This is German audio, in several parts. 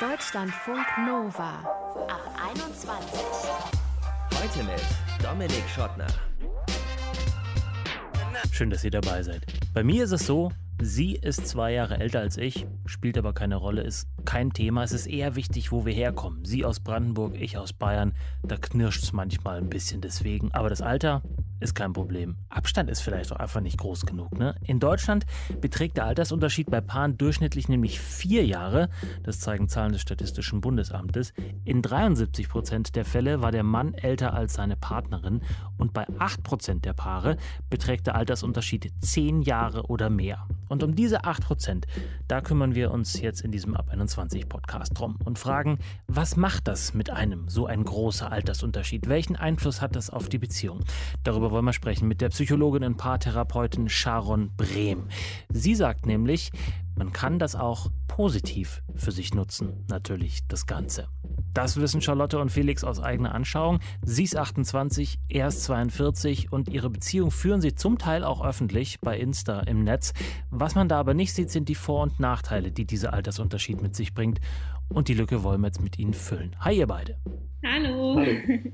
Deutschlandfunk Nova ab 21. Heute mit Dominik Schottner. Schön, dass ihr dabei seid. Bei mir ist es so, sie ist zwei Jahre älter als ich, spielt aber keine Rolle, ist kein Thema. Es ist eher wichtig, wo wir herkommen. Sie aus Brandenburg, ich aus Bayern. Da knirscht es manchmal ein bisschen deswegen. Aber das Alter, ist kein Problem. Abstand ist vielleicht auch einfach nicht groß genug. Ne? In Deutschland beträgt der Altersunterschied bei Paaren durchschnittlich nämlich vier Jahre. Das zeigen Zahlen des Statistischen Bundesamtes. In 73 Prozent der Fälle war der Mann älter als seine Partnerin. Und bei 8 Prozent der Paare beträgt der Altersunterschied zehn Jahre oder mehr. Und um diese 8 Prozent, da kümmern wir uns jetzt in diesem Ab 21 Podcast drum und fragen, was macht das mit einem, so ein großer Altersunterschied? Welchen Einfluss hat das auf die Beziehung? Darüber Darüber wollen wir sprechen mit der Psychologin und Paartherapeutin Sharon Brehm. Sie sagt nämlich, man kann das auch positiv für sich nutzen, natürlich das Ganze. Das wissen Charlotte und Felix aus eigener Anschauung. Sie ist 28, er ist 42 und ihre Beziehung führen sie zum Teil auch öffentlich bei Insta im Netz. Was man da aber nicht sieht, sind die Vor- und Nachteile, die dieser Altersunterschied mit sich bringt. Und die Lücke wollen wir jetzt mit Ihnen füllen. Hi, ihr beide. Hallo. Hallo.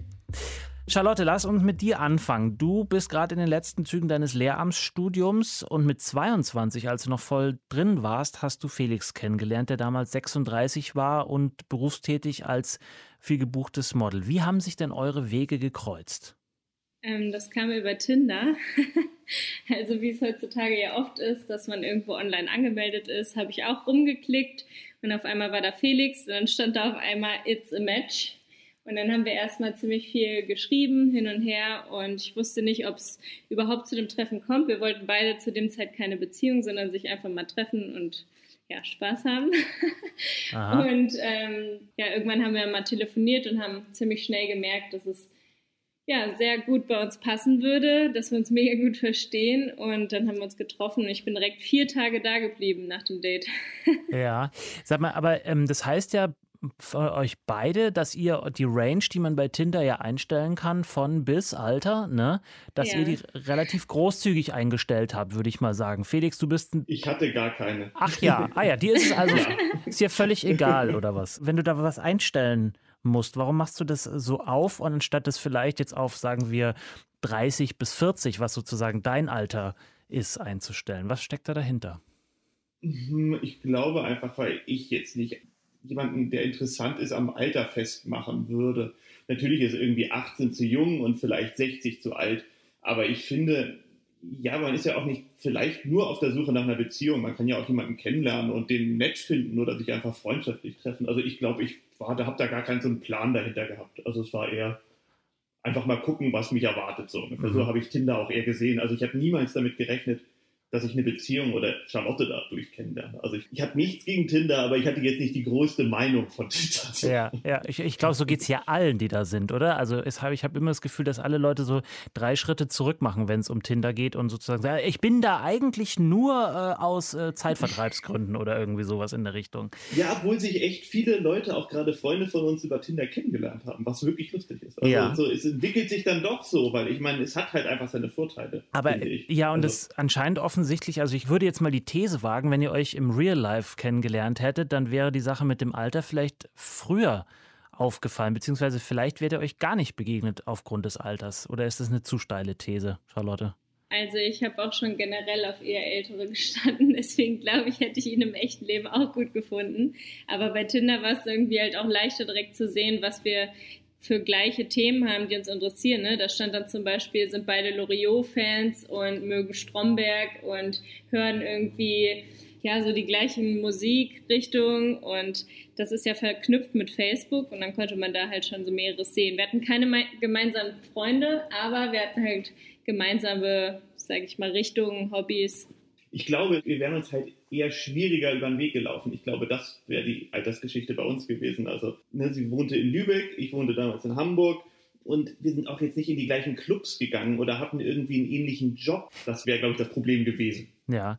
Charlotte, lass uns mit dir anfangen. Du bist gerade in den letzten Zügen deines Lehramtsstudiums und mit 22, als du noch voll drin warst, hast du Felix kennengelernt, der damals 36 war und berufstätig als viel gebuchtes Model. Wie haben sich denn eure Wege gekreuzt? Ähm, das kam über Tinder. also wie es heutzutage ja oft ist, dass man irgendwo online angemeldet ist, habe ich auch rumgeklickt und auf einmal war da Felix und dann stand da auf einmal It's a Match. Und dann haben wir erstmal ziemlich viel geschrieben, hin und her. Und ich wusste nicht, ob es überhaupt zu dem Treffen kommt. Wir wollten beide zu dem Zeit keine Beziehung, sondern sich einfach mal treffen und ja, Spaß haben. und ähm, ja, irgendwann haben wir mal telefoniert und haben ziemlich schnell gemerkt, dass es ja sehr gut bei uns passen würde, dass wir uns mega gut verstehen. Und dann haben wir uns getroffen und ich bin direkt vier Tage da geblieben nach dem Date. ja, sag mal, aber ähm, das heißt ja, für euch beide, dass ihr die Range, die man bei Tinder ja einstellen kann, von bis Alter, ne, dass ja. ihr die relativ großzügig eingestellt habt, würde ich mal sagen. Felix, du bist ein. Ich hatte gar keine. Ach ja, ah ja, die ist es also ja. ist dir völlig egal oder was? Wenn du da was einstellen musst, warum machst du das so auf und anstatt das vielleicht jetzt auf, sagen wir, 30 bis 40, was sozusagen dein Alter ist, einzustellen? Was steckt da dahinter? Hm, ich glaube einfach, weil ich jetzt nicht jemanden, der interessant ist, am Alter festmachen würde. Natürlich ist irgendwie 18 zu jung und vielleicht 60 zu alt, aber ich finde, ja, man ist ja auch nicht vielleicht nur auf der Suche nach einer Beziehung. Man kann ja auch jemanden kennenlernen und den nett finden oder sich einfach freundschaftlich treffen. Also ich glaube, ich war, da habe da gar keinen so einen Plan dahinter gehabt. Also es war eher einfach mal gucken, was mich erwartet. So, mhm. so habe ich Tinder auch eher gesehen. Also ich habe niemals damit gerechnet, dass ich eine Beziehung oder Charlotte dadurch kennenlerne. Also ich, ich habe nichts gegen Tinder, aber ich hatte jetzt nicht die größte Meinung von Tinder. Ja, ja, ich, ich glaube, so geht es ja allen, die da sind, oder? Also es hab, ich habe immer das Gefühl, dass alle Leute so drei Schritte zurück machen, wenn es um Tinder geht und sozusagen sagen, ich bin da eigentlich nur äh, aus äh, Zeitvertreibsgründen oder irgendwie sowas in der Richtung. Ja, obwohl sich echt viele Leute, auch gerade Freunde von uns über Tinder kennengelernt haben, was wirklich lustig ist. Also ja. so, es entwickelt sich dann doch so, weil ich meine, es hat halt einfach seine Vorteile. Aber ja, und also, das anscheinend offen offensichtlich, also ich würde jetzt mal die These wagen, wenn ihr euch im Real Life kennengelernt hättet, dann wäre die Sache mit dem Alter vielleicht früher aufgefallen, beziehungsweise vielleicht wäre ihr euch gar nicht begegnet aufgrund des Alters. Oder ist das eine zu steile These, Charlotte? Also ich habe auch schon generell auf eher Ältere gestanden, deswegen glaube ich, hätte ich ihn im echten Leben auch gut gefunden. Aber bei Tinder war es irgendwie halt auch leichter direkt zu sehen, was wir für gleiche Themen haben, die uns interessieren. Ne? Da stand dann zum Beispiel, sind beide Loriot-Fans und mögen Stromberg und hören irgendwie ja so die gleichen Musikrichtungen und das ist ja verknüpft mit Facebook und dann konnte man da halt schon so mehreres sehen. Wir hatten keine gemeinsamen Freunde, aber wir hatten halt gemeinsame, sage ich mal, Richtungen, Hobbys ich glaube, wir wären uns halt eher schwieriger über den Weg gelaufen. Ich glaube, das wäre die Altersgeschichte bei uns gewesen. Also, ne, sie wohnte in Lübeck, ich wohnte damals in Hamburg. Und wir sind auch jetzt nicht in die gleichen Clubs gegangen oder hatten irgendwie einen ähnlichen Job. Das wäre, glaube ich, das Problem gewesen. Ja.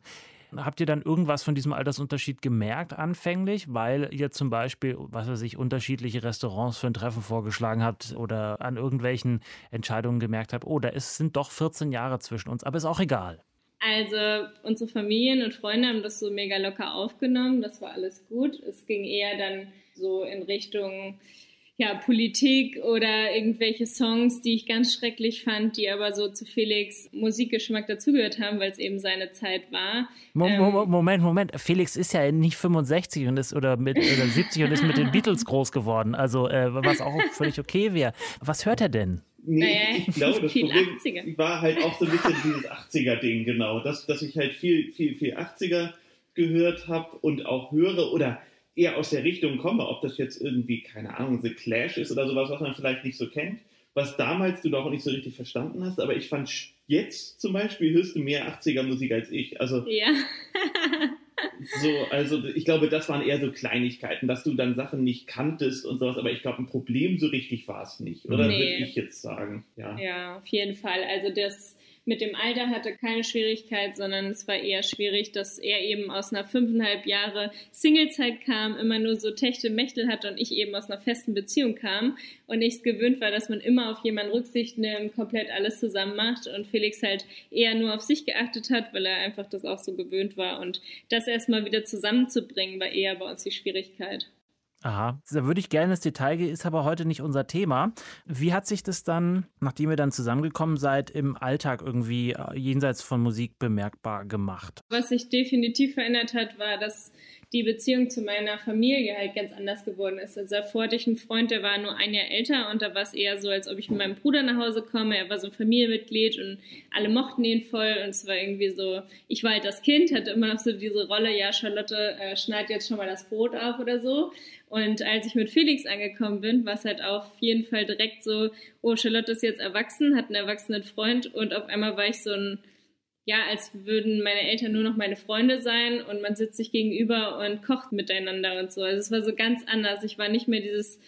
Habt ihr dann irgendwas von diesem Altersunterschied gemerkt anfänglich, weil ihr zum Beispiel, was weiß ich, unterschiedliche Restaurants für ein Treffen vorgeschlagen habt oder an irgendwelchen Entscheidungen gemerkt habt, oh, da ist, sind doch 14 Jahre zwischen uns, aber ist auch egal. Also unsere Familien und Freunde haben das so mega locker aufgenommen. Das war alles gut. Es ging eher dann so in Richtung ja, Politik oder irgendwelche Songs, die ich ganz schrecklich fand, die aber so zu Felix Musikgeschmack dazugehört haben, weil es eben seine Zeit war. Mo ähm, Moment, Moment. Felix ist ja nicht 65 und ist oder mit oder 70 und ist mit den Beatles groß geworden. Also äh, was auch völlig okay wäre. Was hört er denn? Nee, naja, ich glaube, das Problem 80er. war halt auch so ein bisschen dieses 80er-Ding, genau. Dass, dass ich halt viel, viel, viel 80er gehört habe und auch höre oder eher aus der Richtung komme, ob das jetzt irgendwie, keine Ahnung, The Clash ist oder sowas, was man vielleicht nicht so kennt, was damals du doch nicht so richtig verstanden hast, aber ich fand jetzt zum Beispiel hörst du mehr 80er Musik als ich. Also ja. so, also ich glaube, das waren eher so Kleinigkeiten, dass du dann Sachen nicht kanntest und sowas, aber ich glaube, ein Problem so richtig war es nicht, oder nee. würde ich jetzt sagen. Ja. ja, auf jeden Fall. Also das mit dem Alter hatte keine Schwierigkeit, sondern es war eher schwierig, dass er eben aus einer fünfeinhalb Jahre Singlezeit kam, immer nur so Techte Mächtel hatte und ich eben aus einer festen Beziehung kam und ich es gewöhnt war, dass man immer auf jemanden Rücksicht nimmt, komplett alles zusammen macht und Felix halt eher nur auf sich geachtet hat, weil er einfach das auch so gewöhnt war und das erstmal wieder zusammenzubringen war eher bei uns die Schwierigkeit. Aha, da würde ich gerne ins Detail gehen, ist aber heute nicht unser Thema. Wie hat sich das dann, nachdem ihr dann zusammengekommen seid, im Alltag irgendwie äh, jenseits von Musik bemerkbar gemacht? Was sich definitiv verändert hat, war, dass die Beziehung zu meiner Familie halt ganz anders geworden ist. Also davor hatte ich einen Freund, der war nur ein Jahr älter und da war es eher so, als ob ich mit meinem Bruder nach Hause komme. Er war so ein Familienmitglied und alle mochten ihn voll und es war irgendwie so, ich war halt das Kind, hatte immer noch so diese Rolle, ja, Charlotte äh, schneidet jetzt schon mal das Brot auf oder so. Und als ich mit Felix angekommen bin, war es halt auf jeden Fall direkt so, oh, Charlotte ist jetzt erwachsen, hat einen erwachsenen Freund und auf einmal war ich so ein ja, als würden meine Eltern nur noch meine Freunde sein und man sitzt sich gegenüber und kocht miteinander und so. Also es war so ganz anders. Ich war nicht mehr dieses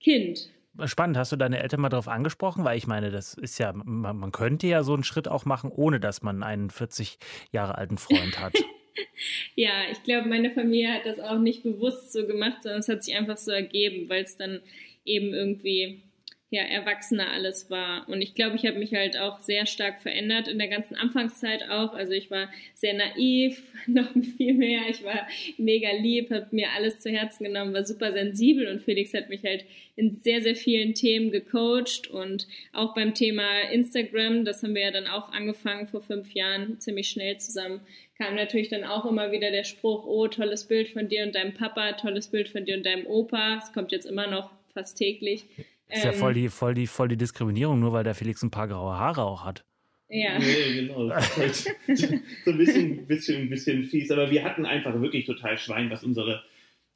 Kind. Spannend, hast du deine Eltern mal darauf angesprochen? Weil ich meine, das ist ja, man, man könnte ja so einen Schritt auch machen, ohne dass man einen 40 Jahre alten Freund hat. ja, ich glaube, meine Familie hat das auch nicht bewusst so gemacht, sondern es hat sich einfach so ergeben, weil es dann eben irgendwie ja, erwachsener alles war. Und ich glaube, ich habe mich halt auch sehr stark verändert in der ganzen Anfangszeit auch. Also ich war sehr naiv, noch viel mehr. Ich war mega lieb, habe mir alles zu Herzen genommen, war super sensibel und Felix hat mich halt in sehr, sehr vielen Themen gecoacht und auch beim Thema Instagram, das haben wir ja dann auch angefangen vor fünf Jahren, ziemlich schnell zusammen, kam natürlich dann auch immer wieder der Spruch, oh, tolles Bild von dir und deinem Papa, tolles Bild von dir und deinem Opa. Es kommt jetzt immer noch fast täglich. Ist ja voll ähm. die, voll, die, voll die Diskriminierung, nur weil der Felix ein paar graue Haare auch hat. Ja. Nee, genau. Das ist halt so ein bisschen, bisschen, bisschen fies. Aber wir hatten einfach wirklich total Schwein, dass unsere,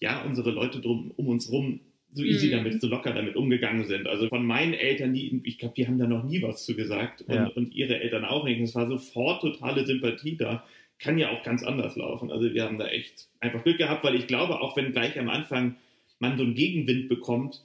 ja, unsere Leute drum, um uns rum so easy mhm. damit, so locker damit umgegangen sind. Also von meinen Eltern, die, ich glaube, die haben da noch nie was zu gesagt und, ja. und ihre Eltern auch nicht. Es war sofort totale Sympathie da. Kann ja auch ganz anders laufen. Also wir haben da echt einfach Glück gehabt, weil ich glaube, auch wenn gleich am Anfang man so einen Gegenwind bekommt,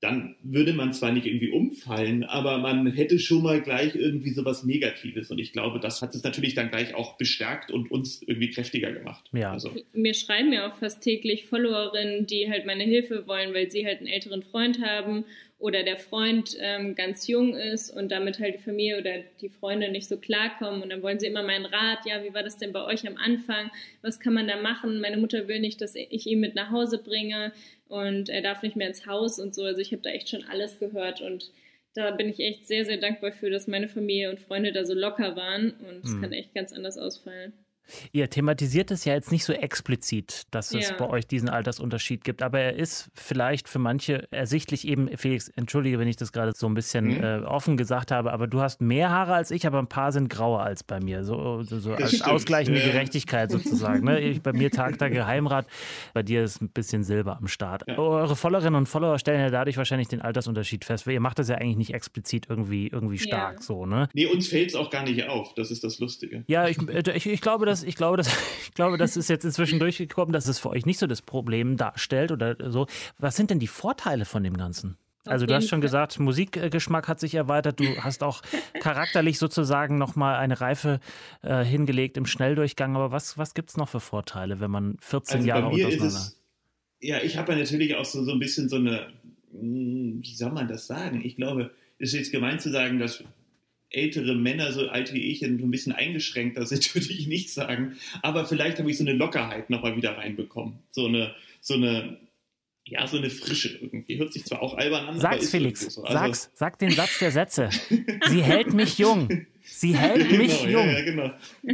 dann würde man zwar nicht irgendwie umfallen, aber man hätte schon mal gleich irgendwie sowas Negatives. Und ich glaube, das hat es natürlich dann gleich auch bestärkt und uns irgendwie kräftiger gemacht. Ja. Also. Mir schreiben ja auch fast täglich Followerinnen, die halt meine Hilfe wollen, weil sie halt einen älteren Freund haben oder der Freund ähm, ganz jung ist und damit halt die Familie oder die Freunde nicht so klarkommen und dann wollen sie immer meinen Rat, ja, wie war das denn bei euch am Anfang? Was kann man da machen? Meine Mutter will nicht, dass ich ihn mit nach Hause bringe und er darf nicht mehr ins Haus und so. Also ich habe da echt schon alles gehört und da bin ich echt sehr, sehr dankbar für, dass meine Familie und Freunde da so locker waren und es mhm. kann echt ganz anders ausfallen. Ihr thematisiert es ja jetzt nicht so explizit, dass es ja. bei euch diesen Altersunterschied gibt, aber er ist vielleicht für manche ersichtlich eben, Felix, entschuldige, wenn ich das gerade so ein bisschen mhm. äh, offen gesagt habe, aber du hast mehr Haare als ich, aber ein paar sind grauer als bei mir. So, so, so als stimmt. ausgleichende ja. Gerechtigkeit sozusagen. Ne? Ich, bei mir tagt der Geheimrat, bei dir ist ein bisschen Silber am Start. Ja. Eure Followerinnen und Follower stellen ja dadurch wahrscheinlich den Altersunterschied fest, weil ihr macht das ja eigentlich nicht explizit irgendwie, irgendwie stark so, ne? Nee, uns fällt es auch gar nicht auf, das ist das Lustige. Ja, ich, äh, ich, ich glaube, dass das, ich glaube, das, ich glaube, das ist jetzt inzwischen durchgekommen, dass es für euch nicht so das Problem darstellt oder so. Was sind denn die Vorteile von dem Ganzen? Also du hast schon gesagt, Musikgeschmack hat sich erweitert. Du hast auch charakterlich sozusagen nochmal eine Reife äh, hingelegt im Schnelldurchgang. Aber was, was gibt es noch für Vorteile, wenn man 14 also Jahre bei ist es, Ja, ich habe ja natürlich auch so, so ein bisschen so eine, hm, wie soll man das sagen? Ich glaube, es ist jetzt gemeint zu sagen, dass ältere Männer, so alt wie ich, ein bisschen eingeschränkter sind, würde ich nicht sagen. Aber vielleicht habe ich so eine Lockerheit nochmal wieder reinbekommen. So eine, so eine, ja, so eine Frische irgendwie. Hört sich zwar auch albern an, Sag's, aber ist Felix. so. Also, Sag's. Sag den Satz der Sätze. Sie hält mich jung. Sie hält genau, mich jung. Ja, ja, genau.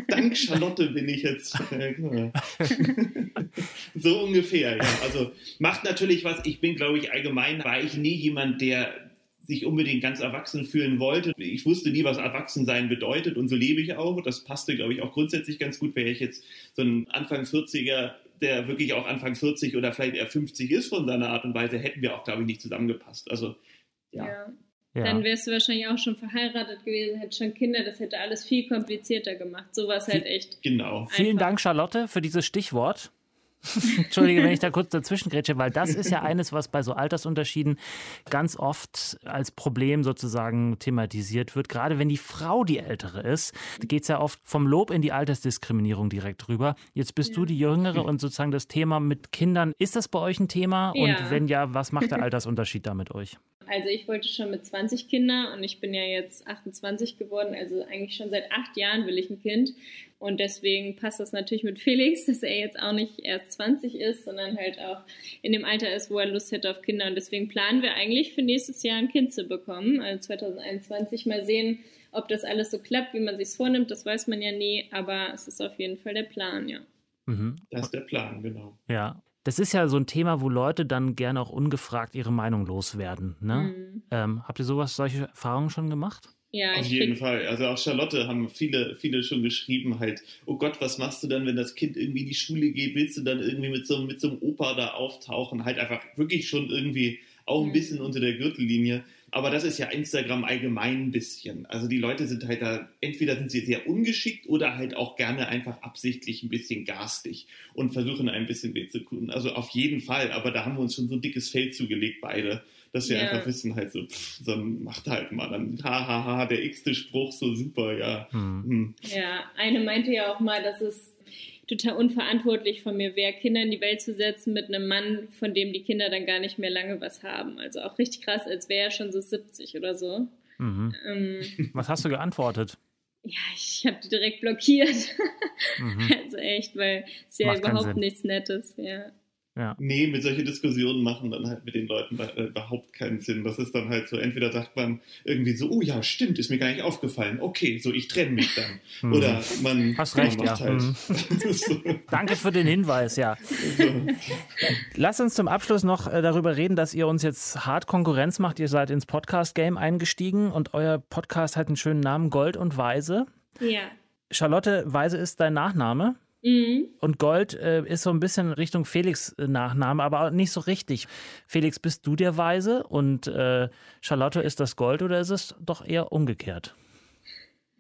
Dank Charlotte bin ich jetzt. Ja, genau. so ungefähr, ja. Also macht natürlich was. Ich bin, glaube ich, allgemein war ich nie jemand, der sich unbedingt ganz erwachsen fühlen wollte. Ich wusste nie, was Erwachsensein bedeutet und so lebe ich auch. Das passte, glaube ich, auch grundsätzlich ganz gut, wäre ich jetzt so ein Anfang 40er, der wirklich auch Anfang 40 oder vielleicht eher 50 ist von seiner Art und Weise, hätten wir auch, glaube ich, nicht zusammengepasst. Also, ja. Ja. Ja. Dann wärst du wahrscheinlich auch schon verheiratet gewesen, hättest schon Kinder, das hätte alles viel komplizierter gemacht. Sowas halt echt. Genau. Vielen einfach. Dank, Charlotte, für dieses Stichwort. Entschuldige, wenn ich da kurz dazwischen grätsche, weil das ist ja eines, was bei so Altersunterschieden ganz oft als Problem sozusagen thematisiert wird. Gerade wenn die Frau die Ältere ist, geht es ja oft vom Lob in die Altersdiskriminierung direkt rüber. Jetzt bist Ja. du die Jüngere und sozusagen das Thema mit Kindern. Ist das bei euch ein Thema? Und Ja. wenn ja, was macht der Altersunterschied da mit euch? Also ich wollte schon mit 20 Kinder und ich bin ja jetzt 28 geworden, also eigentlich schon seit acht Jahren will ich ein Kind. Und deswegen passt das natürlich mit Felix, dass er jetzt auch nicht erst 20 ist, sondern halt auch in dem Alter ist, wo er Lust hätte auf Kinder. Und deswegen planen wir eigentlich für nächstes Jahr ein Kind zu bekommen, also 2021 mal sehen, ob das alles so klappt, wie man sich vornimmt. Das weiß man ja nie, aber es ist auf jeden Fall der Plan, ja. Mhm. Das ist der Plan, genau. Ja. Das ist ja so ein Thema, wo Leute dann gerne auch ungefragt ihre Meinung loswerden. Ne? Mhm. Ähm, habt ihr sowas, solche Erfahrungen schon gemacht? Ja, Auf jeden krieg, Fall. Also auch Charlotte haben viele, viele schon geschrieben halt, oh Gott, was machst du dann, wenn das Kind irgendwie in die Schule geht? Willst du dann irgendwie mit so, mit so einem Opa da auftauchen? Halt einfach wirklich schon irgendwie auch ein Mhm. bisschen unter der Gürtellinie. Aber das ist ja Instagram allgemein ein bisschen. Also die Leute sind halt da, entweder sind sie sehr ungeschickt oder halt auch gerne einfach absichtlich ein bisschen garstig und versuchen ein bisschen weh zu tun. Also auf jeden Fall. Aber da haben wir uns schon so ein dickes Feld zugelegt, beide. Dass wir Ja. einfach wissen, halt so, pff, dann macht halt mal, dann hahaha, der x-te Spruch, so super, ja. Hm. Hm. Ja, eine meinte ja auch mal, dass es total unverantwortlich von mir wäre, Kinder in die Welt zu setzen mit einem Mann, von dem die Kinder dann gar nicht mehr lange was haben. Also auch richtig krass, als wäre er schon so 70 oder so. Mhm. Ähm, Was hast du geantwortet? ja, ich habe die direkt blockiert. Mhm. Also echt, weil es ja überhaupt nichts Nettes. Ja. Ja. Nee, mit solche Diskussionen machen dann halt mit den Leuten äh, überhaupt keinen Sinn. Das ist dann halt so, entweder sagt man irgendwie so, oh ja, stimmt, ist mir gar nicht aufgefallen. Okay, so ich trenne mich dann. Mhm. Oder man, Hast man recht, macht ja. halt. Mhm. so, Danke für den Hinweis, ja. so. Lasst uns zum Abschluss noch äh, darüber reden, dass ihr uns jetzt hart Konkurrenz macht. Ihr seid ins Podcast-Game eingestiegen und euer Podcast hat einen schönen Namen, Gold und Weise. Ja. Charlotte Weise ist dein Nachname. Mhm. Und Gold äh, ist so ein bisschen Richtung Felix äh, Nachname, aber auch nicht so richtig. Felix, bist du der Weise und äh, Charlotte ist das Gold oder ist es doch eher umgekehrt?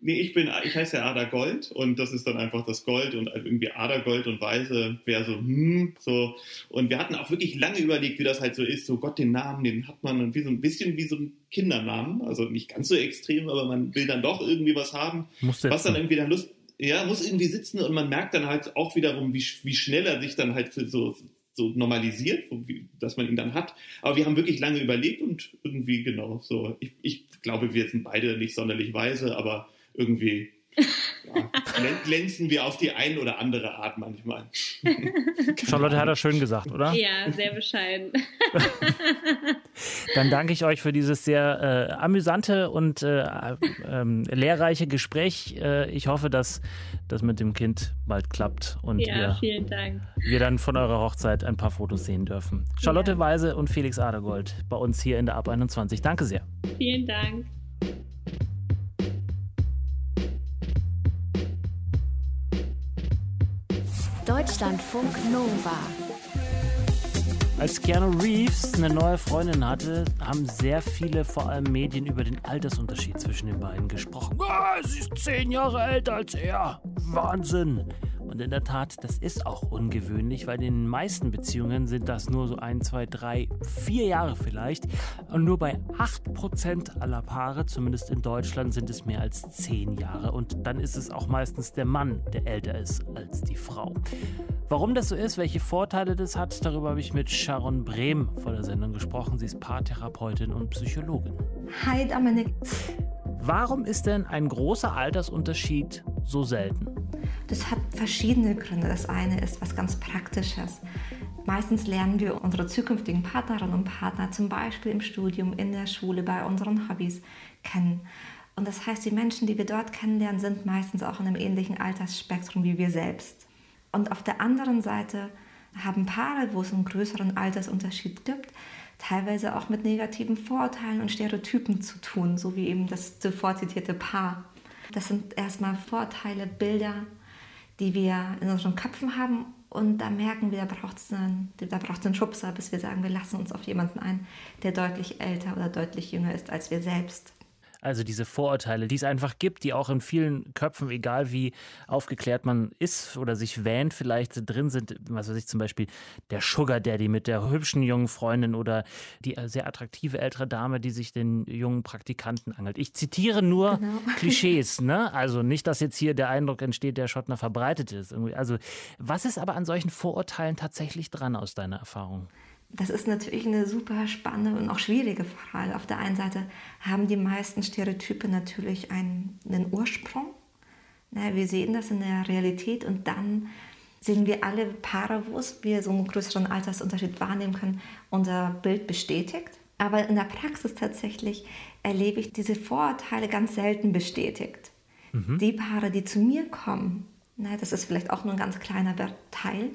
Nee, ich bin, ich heiße ja Ada Gold und das ist dann einfach das Gold und irgendwie Ada Gold und Weise wäre so, hm, so. Und wir hatten auch wirklich lange überlegt, wie das halt so ist. So Gott, den Namen, den hat man wie so ein bisschen wie so ein Kindernamen. Also nicht ganz so extrem, aber man will dann doch irgendwie was haben. Was dann irgendwie dann Lust, ja, muss irgendwie sitzen und man merkt dann halt auch wiederum, wie, wie schnell er sich dann halt so, so normalisiert, dass man ihn dann hat. Aber wir haben wirklich lange überlegt und irgendwie genau so. Ich, ich glaube, wir sind beide nicht sonderlich weise, aber irgendwie ja, glän- glänzen wir auf die ein oder andere Art manchmal. Charlotte hat das schön gesagt, oder? Ja, sehr bescheiden. Dann danke ich euch für dieses sehr äh, amüsante und äh, ähm, lehrreiche Gespräch. Äh, ich hoffe, dass das mit dem Kind bald klappt und Ja, Dank. wir dann von eurer Hochzeit ein paar Fotos sehen dürfen. Charlotte Ja. Weise und Felix Adergold bei uns hier in der Ab 21. Danke sehr. Vielen Dank. Deutschlandfunk Nova. Als Keanu Reeves eine neue Freundin hatte, haben sehr viele, vor allem Medien, über den Altersunterschied zwischen den beiden gesprochen. Ah, sie ist zehn Jahre älter als er. Wahnsinn. Und in der Tat, das ist auch ungewöhnlich, weil in den meisten Beziehungen sind das nur so ein, zwei, drei, vier Jahre vielleicht. Und nur bei 8% aller Paare, zumindest in Deutschland, sind es mehr als zehn Jahre. Und dann ist es auch meistens der Mann, der älter ist als die Frau. Warum das so ist, welche Vorteile das hat, darüber habe ich mit Sharon Brehm vor der Sendung gesprochen. Sie ist Paartherapeutin und Psychologin. Hi Dominik. Warum ist denn ein großer Altersunterschied so selten? Das hat verschiedene Gründe. Das eine ist was ganz Praktisches. Meistens lernen wir unsere zukünftigen Partnerinnen und Partner zum Beispiel im Studium, in der Schule, bei unseren Hobbys kennen. Und das heißt, die Menschen, die wir dort kennenlernen, sind meistens auch in einem ähnlichen Altersspektrum wie wir selbst. Und auf der anderen Seite haben Paare, wo es einen größeren Altersunterschied gibt, teilweise auch mit negativen Vorurteilen und Stereotypen zu tun, so wie eben das zuvor zitierte Paar. Das sind erstmal Vorteile, Bilder, die wir in unseren Köpfen haben und da merken wir, da braucht es einen, einen Schubser, bis wir sagen, wir lassen uns auf jemanden ein, der deutlich älter oder deutlich jünger ist als wir selbst. Also diese Vorurteile, die es einfach gibt, die auch in vielen Köpfen, egal wie aufgeklärt man ist oder sich wähnt, vielleicht drin sind. Was weiß ich zum Beispiel der Sugar Daddy mit der hübschen jungen Freundin oder die sehr attraktive ältere Dame, die sich den jungen Praktikanten angelt. Ich zitiere nur genau. Klischees, ne? Also nicht, dass jetzt hier der Eindruck entsteht, der Schottner verbreitet ist. Also was ist aber an solchen Vorurteilen tatsächlich dran aus deiner Erfahrung? Das ist natürlich eine super spannende und auch schwierige Frage. Auf der einen Seite haben die meisten Stereotype natürlich einen, einen Ursprung. wir sehen das in der Realität und dann sehen wir alle Paare, wo wir so einen größeren Altersunterschied wahrnehmen können, unser Bild bestätigt. Aber in der Praxis tatsächlich erlebe ich diese Vorurteile ganz selten bestätigt. Mhm. Die Paare, die zu mir kommen, das ist vielleicht auch nur ein ganz kleiner Teil,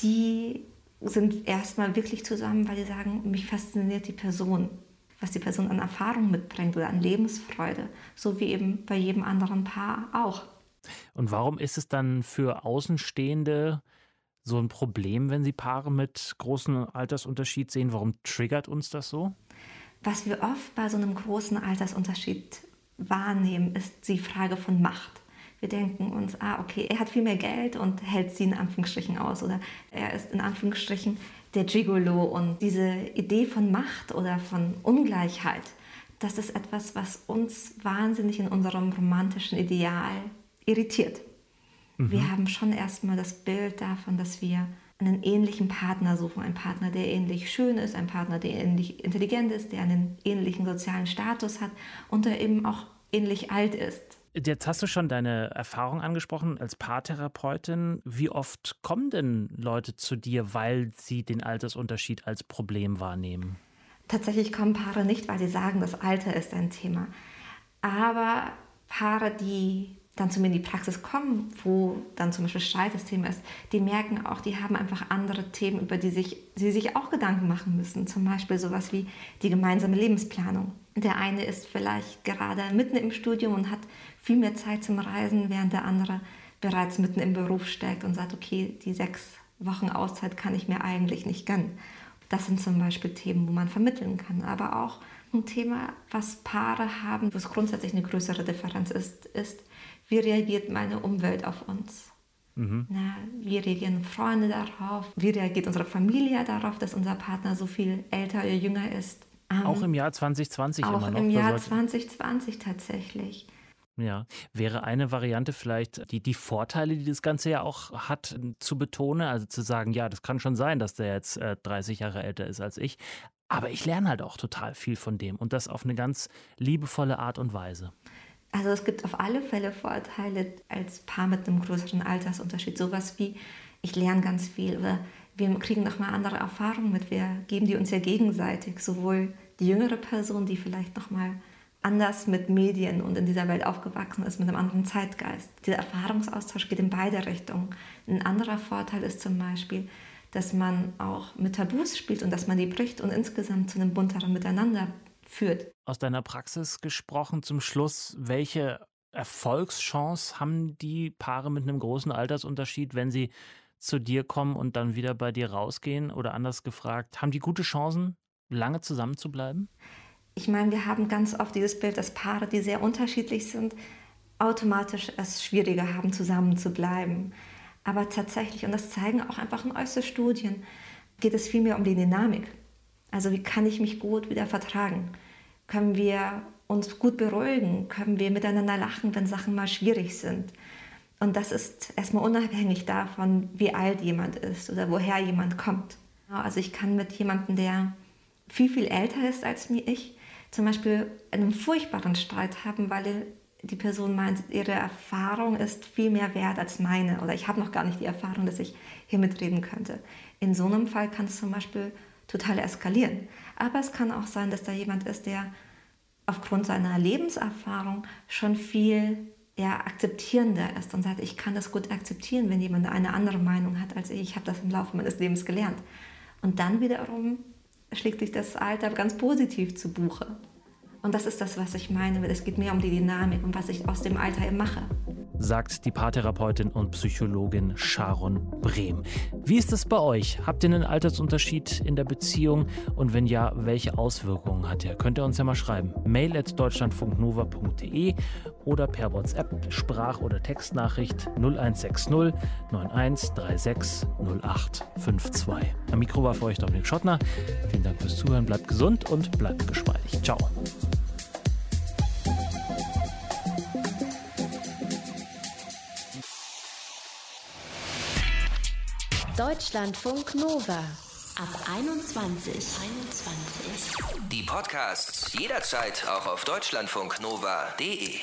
die sind erstmal wirklich zusammen, weil sie sagen, mich fasziniert die Person, was die Person an Erfahrung mitbringt oder an Lebensfreude, so wie eben bei jedem anderen Paar auch. Und warum ist es dann für Außenstehende so ein Problem, wenn sie Paare mit großem Altersunterschied sehen? Warum triggert uns das so? Was wir oft bei so einem großen Altersunterschied wahrnehmen, ist die Frage von Macht. Wir denken uns, ah, okay, er hat viel mehr Geld und hält sie in Anführungsstrichen aus oder er ist in Anführungsstrichen der Gigolo und diese Idee von Macht oder von Ungleichheit, das ist etwas, was uns wahnsinnig in unserem romantischen Ideal irritiert. Mhm. Wir haben schon erstmal das Bild davon, dass wir einen ähnlichen Partner suchen, einen Partner, der ähnlich schön ist, einen Partner, der ähnlich intelligent ist, der einen ähnlichen sozialen Status hat und der eben auch ähnlich alt ist. Jetzt hast du schon deine Erfahrung angesprochen als Paartherapeutin. Wie oft kommen denn Leute zu dir, weil sie den Altersunterschied als Problem wahrnehmen? Tatsächlich kommen Paare nicht, weil sie sagen, das Alter ist ein Thema. Aber Paare, die dann zu mir in die Praxis kommen, wo dann zum Beispiel Streit das Thema ist, die merken auch, die haben einfach andere Themen, über die sich, sie sich auch Gedanken machen müssen. Zum Beispiel sowas wie die gemeinsame Lebensplanung. Der eine ist vielleicht gerade mitten im Studium und hat viel mehr Zeit zum Reisen, während der andere bereits mitten im Beruf steckt und sagt, okay, die sechs Wochen Auszeit kann ich mir eigentlich nicht gönnen. Das sind zum Beispiel Themen, wo man vermitteln kann, aber auch ein Thema, was Paare haben, wo es grundsätzlich eine größere Differenz ist, ist, wie reagiert meine Umwelt auf uns? Mhm. Na, wie reagieren Freunde darauf? Wie reagiert unsere Familie darauf, dass unser Partner so viel älter oder jünger ist? Auch im Jahr 2020 auch immer noch. Im Jahr 2020 tatsächlich. Ja, wäre eine Variante vielleicht die, die Vorteile, die das Ganze ja auch hat, zu betonen. Also zu sagen, ja, das kann schon sein, dass der jetzt äh, 30 Jahre älter ist als ich. Aber ich lerne halt auch total viel von dem und das auf eine ganz liebevolle Art und Weise. Also es gibt auf alle Fälle Vorteile als Paar mit einem größeren Altersunterschied. Sowas wie, ich lerne ganz viel oder wir kriegen nochmal andere Erfahrungen mit. Wir geben die uns ja gegenseitig. Sowohl die jüngere Person, die vielleicht nochmal anders mit Medien und in dieser Welt aufgewachsen ist, mit einem anderen Zeitgeist. Dieser Erfahrungsaustausch geht in beide Richtungen. Ein anderer Vorteil ist zum Beispiel, dass man auch mit Tabus spielt und dass man die bricht und insgesamt zu einem bunteren Miteinander führt. Aus deiner Praxis gesprochen zum Schluss, welche Erfolgschance haben die Paare mit einem großen Altersunterschied, wenn sie zu dir kommen und dann wieder bei dir rausgehen? Oder anders gefragt, haben die gute Chancen, lange zusammen zu bleiben? Ich meine, wir haben ganz oft dieses Bild, dass Paare, die sehr unterschiedlich sind, automatisch es schwieriger haben, zusammen zu bleiben. Aber tatsächlich, und das zeigen auch einfach äußere Studien, geht es vielmehr um die Dynamik. Also wie kann ich mich gut wieder vertragen? Können wir uns gut beruhigen? Können wir miteinander lachen, wenn Sachen mal schwierig sind? Und das ist erstmal unabhängig davon, wie alt jemand ist oder woher jemand kommt. Also ich kann mit jemandem, der viel, viel älter ist als mir ich, zum Beispiel einen furchtbaren Streit haben, weil die Person meint, ihre Erfahrung ist viel mehr wert als meine oder ich habe noch gar nicht die Erfahrung, dass ich hier mitreden könnte. In so einem Fall kann es zum Beispiel total eskalieren. Aber es kann auch sein, dass da jemand ist, der aufgrund seiner Lebenserfahrung schon viel eher akzeptierender ist und sagt, ich kann das gut akzeptieren, wenn jemand eine andere Meinung hat als ich. Ich habe das im Laufe meines Lebens gelernt. Und dann wiederum schlägt sich das Alter ganz positiv zu Buche. Und das ist das, was ich meine. Es geht mehr um die Dynamik und was ich aus dem Alter mache. Sagt die Paartherapeutin und Psychologin Sharon Brehm. Wie ist es bei euch? Habt ihr einen Altersunterschied in der Beziehung? Und wenn ja, welche Auswirkungen hat er? Könnt ihr uns ja mal schreiben. Mail at deutschlandfunknova.de oder per WhatsApp, Sprach- oder Textnachricht 0160 9136 0852. Am Mikro war für euch Dominik Schottner. Vielen Dank fürs Zuhören. Bleibt gesund und bleibt geschmeidig. Ciao. Deutschlandfunk Nova ab 21. 21. Die Podcasts jederzeit auch auf deutschlandfunknova.de.